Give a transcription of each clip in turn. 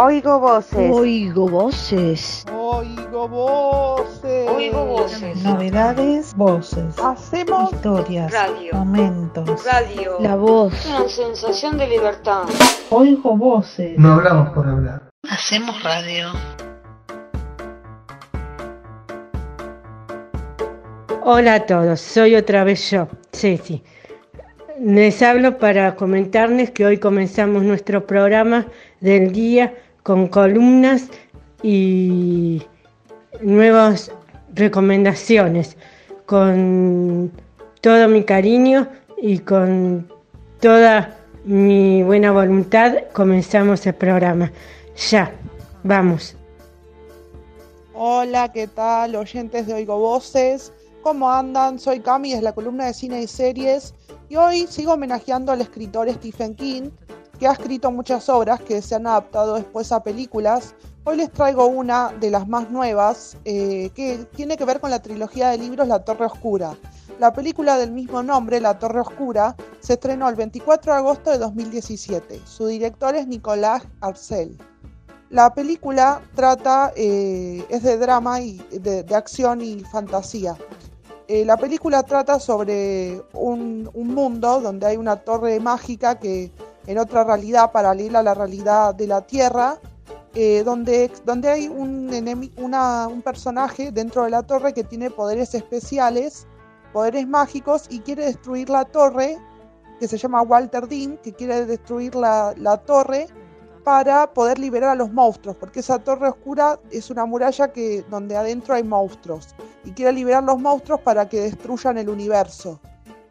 Oigo voces. Oigo voces. Oigo voces. Oigo voces. Novedades, voces. Hacemos historias, radio. momentos. Radio. La voz. Una sensación de libertad. Oigo voces. No hablamos por hablar. Hacemos radio. Hola a todos, soy otra vez yo, Ceci. Les hablo para comentarles que hoy comenzamos nuestro programa del día con columnas y nuevas recomendaciones. Con todo mi cariño y con toda mi buena voluntad comenzamos el programa. Ya, vamos. Hola, ¿qué tal? Oyentes de Oigo Voces. ¿Cómo andan? Soy Cami, es la columna de cine y series. Y hoy sigo homenajeando al escritor Stephen King, que ha escrito muchas obras que se han adaptado después a películas. Hoy les traigo una de las más nuevas, eh, que tiene que ver con la trilogía de libros La Torre Oscura. La película del mismo nombre, La Torre Oscura, se estrenó el 24 de agosto de 2017. Su director es Nicolás Arcel. La película trata, eh, es de drama y de, acción y fantasía. Eh, la película trata sobre un, mundo donde hay una torre mágica que en otra realidad paralela a la realidad de la Tierra, eh, donde, donde hay un, una, un personaje dentro de la torre que tiene poderes especiales, poderes mágicos y quiere destruir la torre, que se llama Walter Dean, que quiere destruir la, la torre para poder liberar a los monstruos, porque esa torre oscura es una muralla que, donde adentro hay monstruos y quiere liberar los monstruos para que destruyan el universo.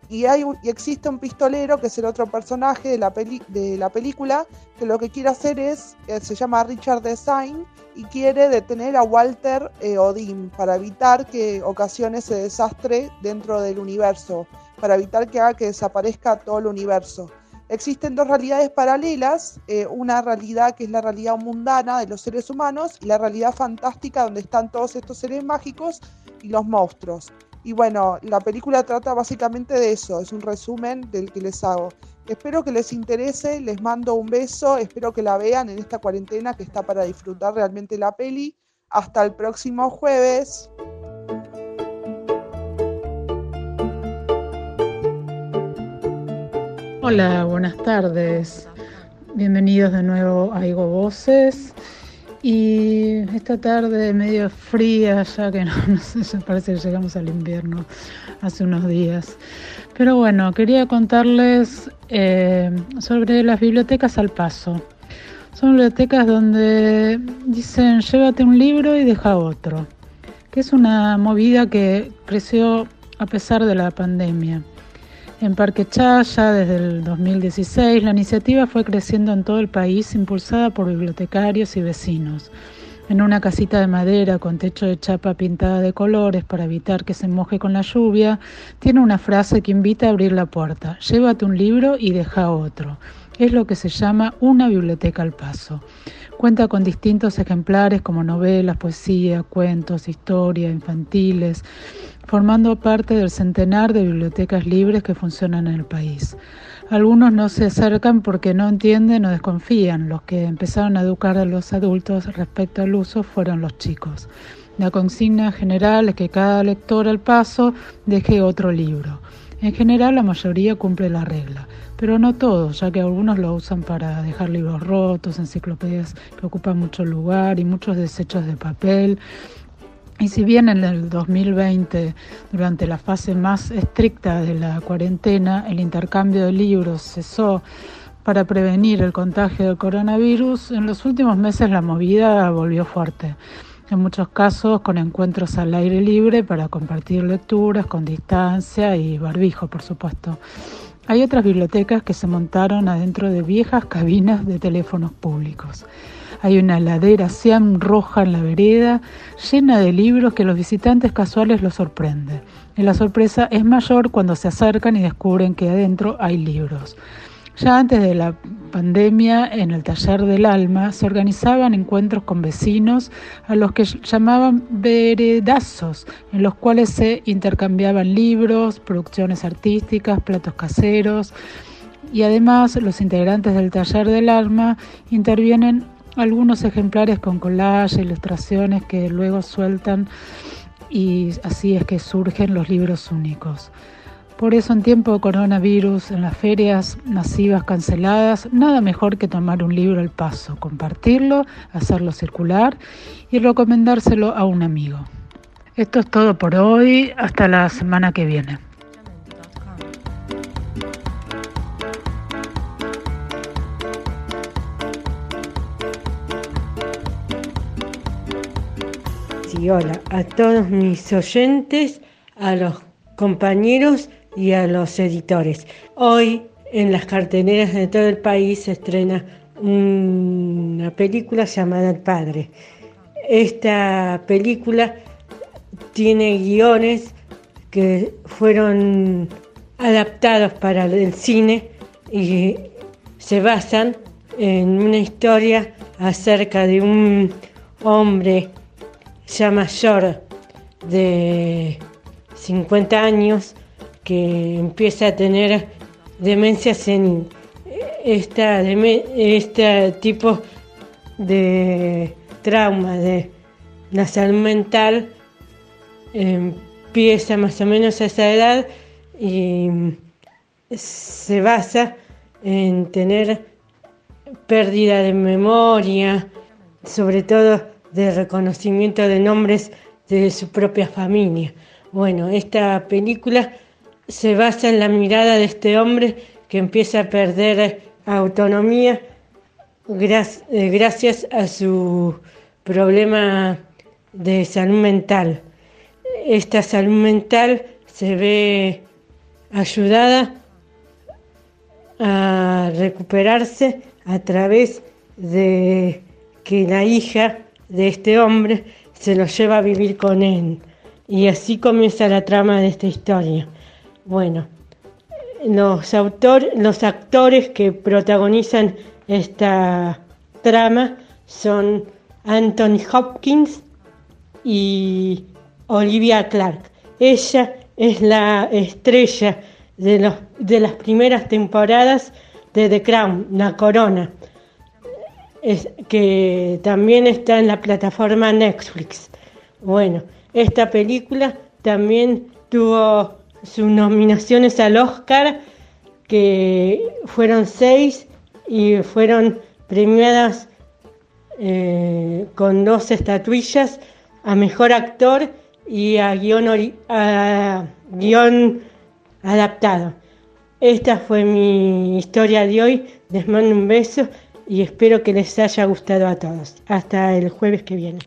Y, hay un, y existe un pistolero que es el otro personaje de la, peli, de la película que lo que quiere hacer es, eh, se llama Richard Design y quiere detener a Walter eh, Odin para evitar que ocasione ese desastre dentro del universo, para evitar que haga que desaparezca todo el universo. Existen dos realidades paralelas, eh, una realidad que es la realidad mundana de los seres humanos y la realidad fantástica donde están todos estos seres mágicos y los monstruos. Y bueno, la película trata básicamente de eso, es un resumen del que les hago. Espero que les interese, les mando un beso, espero que la vean en esta cuarentena que está para disfrutar realmente la peli. Hasta el próximo jueves. Hola, buenas tardes. Bienvenidos de nuevo a Igo Voces. Y esta tarde medio fría, ya que no, sé, parece que llegamos al invierno hace unos días. Pero bueno, quería contarles eh, sobre las bibliotecas al paso. Son bibliotecas donde dicen llévate un libro y deja otro, que es una movida que creció a pesar de la pandemia. En Parque Chaya, desde el 2016, la iniciativa fue creciendo en todo el país, impulsada por bibliotecarios y vecinos. En una casita de madera con techo de chapa pintada de colores para evitar que se moje con la lluvia, tiene una frase que invita a abrir la puerta: llévate un libro y deja otro. Es lo que se llama una biblioteca al paso. Cuenta con distintos ejemplares como novelas, poesía, cuentos, historia, infantiles, formando parte del centenar de bibliotecas libres que funcionan en el país. Algunos no se acercan porque no entienden o desconfían. Los que empezaron a educar a los adultos respecto al uso fueron los chicos. La consigna general es que cada lector al paso deje otro libro. En general la mayoría cumple la regla, pero no todos, ya que algunos lo usan para dejar libros rotos, enciclopedias que ocupan mucho lugar y muchos desechos de papel. Y si bien en el 2020, durante la fase más estricta de la cuarentena, el intercambio de libros cesó para prevenir el contagio del coronavirus, en los últimos meses la movida volvió fuerte en muchos casos con encuentros al aire libre para compartir lecturas con distancia y barbijo, por supuesto. Hay otras bibliotecas que se montaron adentro de viejas cabinas de teléfonos públicos. Hay una ladera Siam roja en la vereda, llena de libros que los visitantes casuales los sorprende. Y la sorpresa es mayor cuando se acercan y descubren que adentro hay libros. Ya antes de la pandemia, en el taller del alma, se organizaban encuentros con vecinos a los que llamaban veredazos, en los cuales se intercambiaban libros, producciones artísticas, platos caseros, y además los integrantes del taller del alma intervienen algunos ejemplares con collage, ilustraciones que luego sueltan y así es que surgen los libros únicos. Por eso en tiempo de coronavirus, en las ferias masivas canceladas, nada mejor que tomar un libro al paso, compartirlo, hacerlo circular y recomendárselo a un amigo. Esto es todo por hoy, hasta la semana que viene. Sí, hola a todos mis oyentes, a los compañeros y a los editores. Hoy en las carteleras de todo el país se estrena una película llamada El Padre. Esta película tiene guiones que fueron adaptados para el cine y se basan en una historia acerca de un hombre ya mayor de 50 años que empieza a tener demencia senil. Este tipo de trauma de la salud mental empieza más o menos a esa edad y se basa en tener pérdida de memoria, sobre todo de reconocimiento de nombres de su propia familia. Bueno, esta película se basa en la mirada de este hombre que empieza a perder autonomía eh, gracias a su problema de salud mental. Esta salud mental se ve ayudada a recuperarse a través de que la hija de este hombre se lo lleva a vivir con él. Y así comienza la trama de esta historia. Bueno, los, los actores que protagonizan esta trama son Anthony Hopkins y Olivia Clark. Ella es la estrella de, los, de las primeras temporadas de The Crown, La Corona, que también está en la plataforma Netflix. Bueno, esta película también tuvo sus nominaciones al Oscar, que fueron seis y fueron premiadas eh, con dos estatuillas a Mejor Actor y a guion, a guion adaptado. Esta fue mi historia de hoy. Les mando un beso y espero que les haya gustado a todos. Hasta el jueves que viene.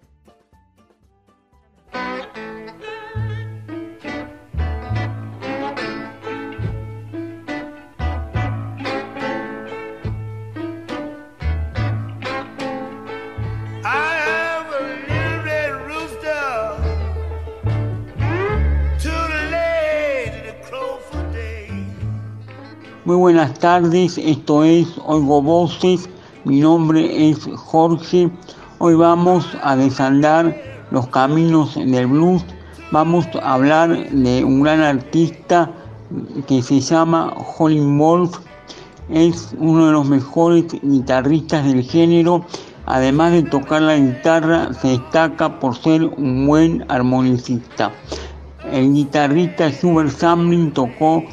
Muy buenas tardes, esto es Oigo Voces, mi nombre es Jorge. Hoy vamos a desandar los caminos del blues, vamos a hablar de un gran artista que se llama Holly Wolf, es uno de los mejores guitarristas del género, además de tocar la guitarra se destaca por ser un buen armonicista. El guitarrista Hubert Samlin tocó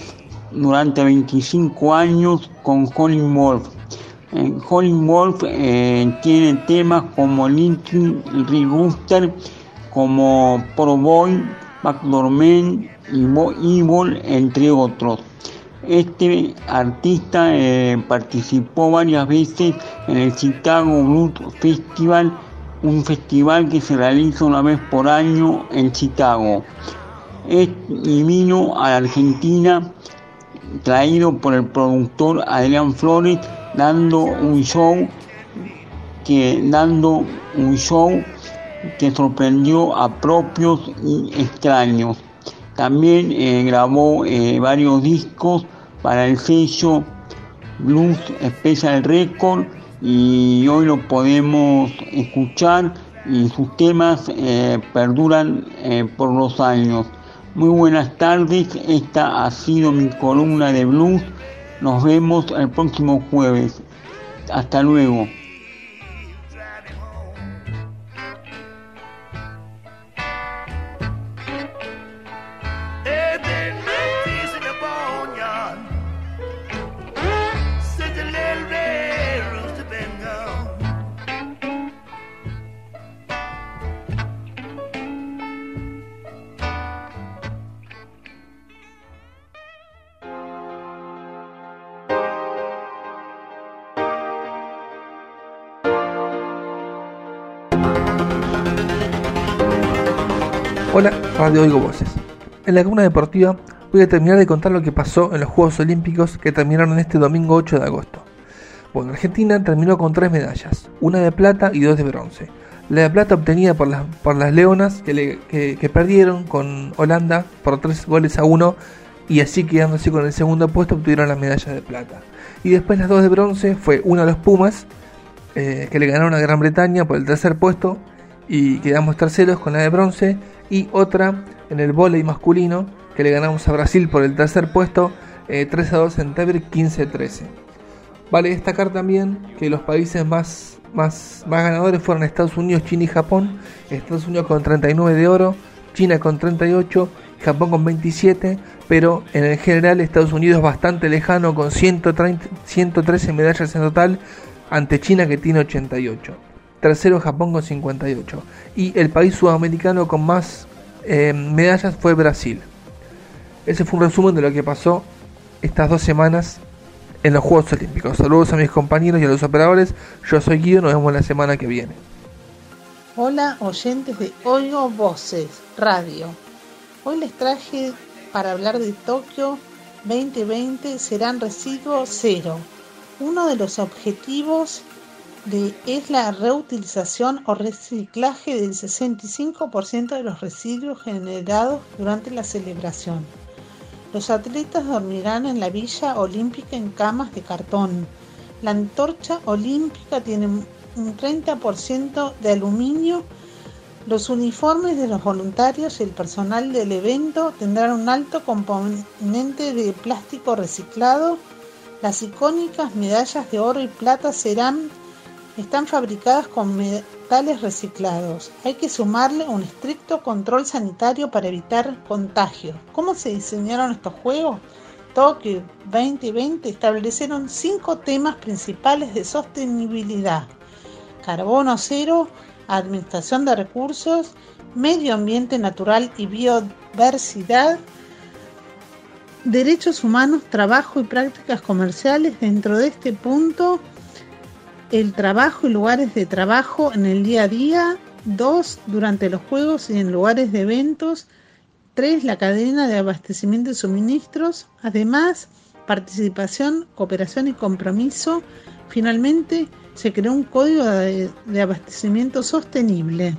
durante 25 años con Colin Wolf. Eh, Wolf eh, tiene temas como Linkin Rooster, como Pro Boy, Backdoor Man y Evil, entre otros. Este artista eh, participó varias veces en el Chicago Blues Festival, un festival que se realiza una vez por año en Chicago. y vino a la Argentina traído por el productor Adrián Flores, dando un show que dando un show que sorprendió a propios y extraños. También eh, grabó eh, varios discos para el sello Blues Special Record y hoy lo podemos escuchar y sus temas eh, perduran por los años. Muy buenas tardes, esta ha sido mi columna de blues. Nos vemos el próximo jueves. Hasta luego. Radio Oigo Voces. En la columna deportiva voy a terminar de contar lo que pasó en los Juegos Olímpicos que terminaron este domingo 8 de agosto. Bueno, Argentina terminó con tres medallas, una de plata y dos de bronce. La de plata obtenida por las, por las Leonas que, que, perdieron con Holanda por tres goles a uno y así quedándose con el segundo puesto obtuvieron la medalla de plata. Y después las dos de bronce fue una de los Pumas eh, que le ganaron a Gran Bretaña por el tercer puesto y quedamos terceros con la de bronce y otra en el volei masculino que le ganamos a Brasil por el tercer puesto 3 eh, a 2 en Teber 15-13. Vale destacar también que los países más, más, más ganadores fueron Estados Unidos, China y Japón. Estados Unidos con 39 de oro, China con 38, Japón con 27, pero en el general Estados Unidos bastante lejano con 130, 113 medallas en total ante China que tiene 88. Tercero Japón con 58. Y el país sudamericano con más eh, medallas fue Brasil. Ese fue un resumen de lo que pasó estas dos semanas en los Juegos Olímpicos. Saludos a mis compañeros y a los operadores. Yo soy Guido, nos vemos la semana que viene. Hola oyentes de Oigo Voces Radio. Hoy les traje para hablar de Tokio 2020 serán residuos cero. Uno de los objetivos es la reutilización o reciclaje del 65% de los residuos generados durante la celebración. Los atletas dormirán en la Villa Olímpica en camas de cartón. La antorcha olímpica tiene un 30% de aluminio los uniformes de los voluntarios y el personal del evento tendrán un alto componente de plástico reciclado. Las icónicas medallas de oro y plata serán están fabricadas con metales reciclados. Hay que sumarle un estricto control sanitario para evitar contagio. ¿Cómo se diseñaron estos juegos? Tokio 2020 establecieron cinco temas principales de sostenibilidad. Carbono cero, administración de recursos, medio ambiente natural y biodiversidad, derechos humanos, trabajo y prácticas comerciales. Dentro de este punto, el trabajo y lugares de trabajo en el día a día. Dos, durante los juegos y en lugares de eventos. Tres, la cadena de abastecimiento y suministros. Además, participación, cooperación y compromiso. Finalmente, se creó un código de, de abastecimiento sostenible.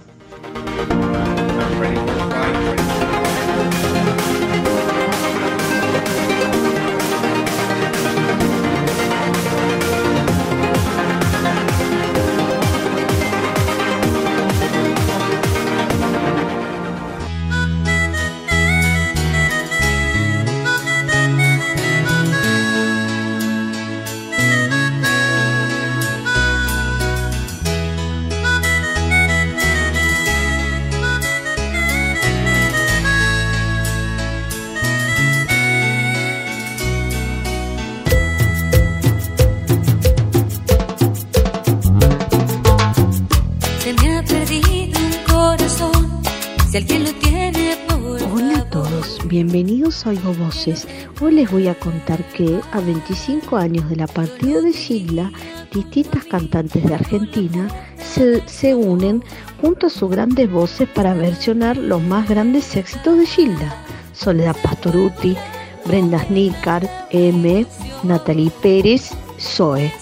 Bienvenidos a Oigo Voces. Hoy les voy a contar que a 25 años de la partida de Gilda, distintas cantantes de Argentina se, unen junto a sus grandes voces para versionar los más grandes éxitos de Gilda. Soledad Pastoruti, Brenda Snickard, M, Natalie Pérez, Zoe.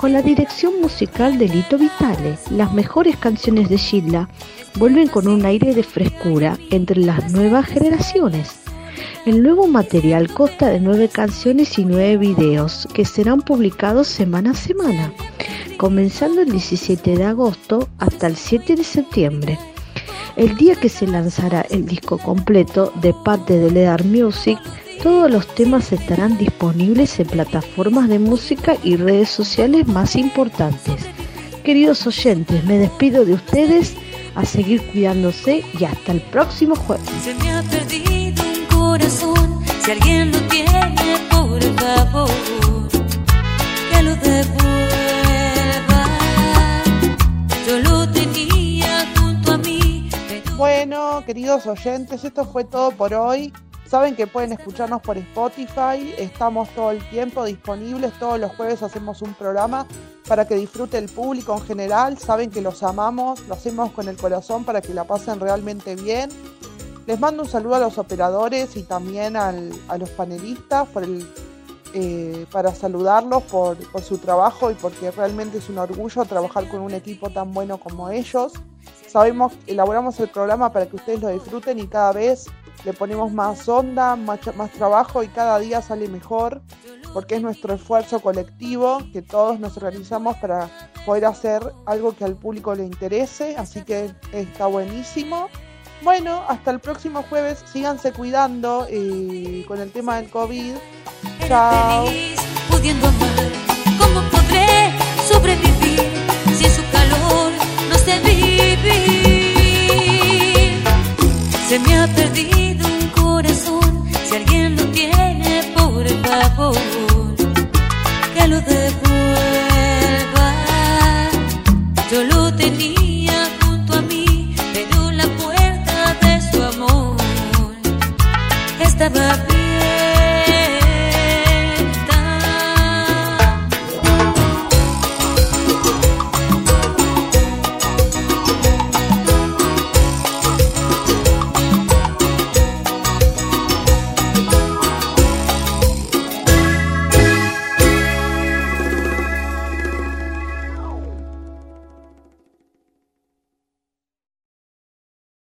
Con la dirección musical de Lito Vitale, las mejores canciones de Gilda vuelven con un aire de frescura entre las nuevas generaciones. El nuevo material consta de nueve canciones y nueve videos que serán publicados semana a semana, comenzando el 17 de agosto hasta el 7 de septiembre. El día que se lanzará el disco completo de parte de Lear Music, todos los temas estarán disponibles en plataformas de música y redes sociales más importantes. Queridos oyentes, me despido de ustedes a seguir cuidándose y hasta el próximo jueves. Se me ha perdido un corazón, si alguien lo tiene, por favor, que lo devuelva. Yo lo tenía junto a mí. Bueno, queridos oyentes, esto fue todo por hoy. Saben que pueden escucharnos por Spotify, estamos todo el tiempo disponibles, todos los jueves hacemos un programa para que disfrute el público en general, saben que los amamos, lo hacemos con el corazón para que la pasen realmente bien. Les mando un saludo a los operadores y también al- a los panelistas eh, para saludarlos por, por su trabajo y porque realmente es un orgullo trabajar con un equipo tan bueno como ellos. Sabemos, elaboramos el programa para que ustedes lo disfruten y cada vez le ponemos más onda, más, más trabajo y cada día sale mejor porque es nuestro esfuerzo colectivo que todos nos organizamos para poder hacer algo que al público le interese, así que está buenísimo. Bueno, hasta el próximo jueves, síganse cuidando eh, con el tema del COVID. Chao. feliz pudiendo amar. ¿Cómo podré sobrevivir sin su calor? No sé vivir. Se me ha perdido un corazón. Si alguien lo tiene, por favor, que lo devuelva.